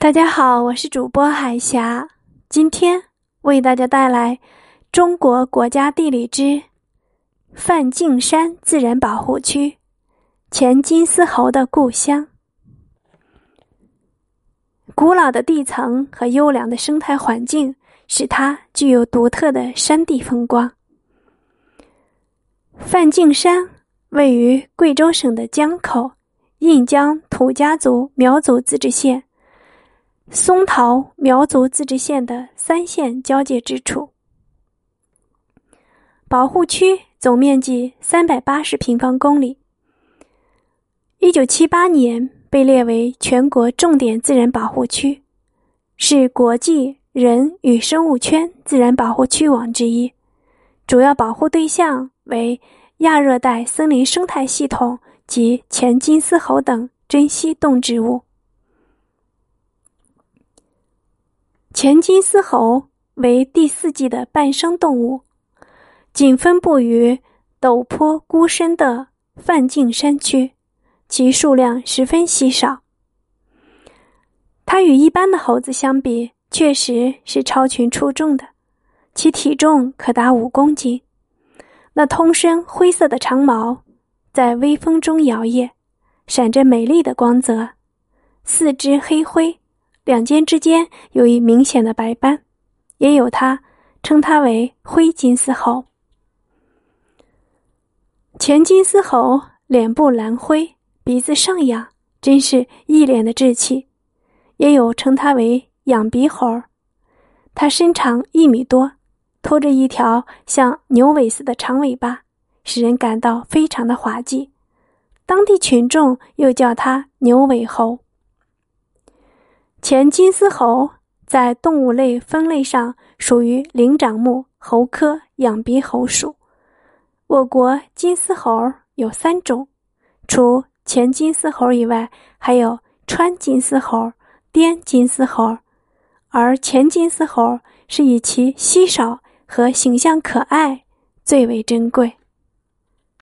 大家好，我是主播海霞，今天为大家带来《中国国家地理之梵净山自然保护区——前金丝猴的故乡》。古老的地层和优良的生态环境，使它具有独特的山地风光。梵净山位于贵州省的江口，印江土家族苗族自治县。松桃苗族自治县的三县交界之处，保护区总面积三百八十平方公里。一九七八年被列为全国重点自然保护区，是国际人与生物圈自然保护区网之一，主要保护对象为亚热带森林生态系统及前金丝猴等珍稀动植物。前金丝猴为第四纪的半生动物，仅分布于陡坡孤深的梵净山区，其数量十分稀少。它与一般的猴子相比，确实是超群出众的，其体重可达五公斤。那通身灰色的长毛在微风中摇曳，闪着美丽的光泽，四肢黑灰。两肩之间有一明显的白斑，也有它称它为灰金丝猴。前金丝猴脸部蓝灰，鼻子上仰，真是一脸的稚气。也有称它为仰鼻猴。它身长一米多，拖着一条像牛尾似的长尾巴，使人感到非常的滑稽。当地群众又叫它牛尾猴。前金丝猴在动物类分类上属于灵长目猴科仰鼻猴属。我国金丝猴有三种，除前金丝猴以外，还有川金丝猴、滇金丝猴，而前金丝猴是以其稀少和形象可爱最为珍贵。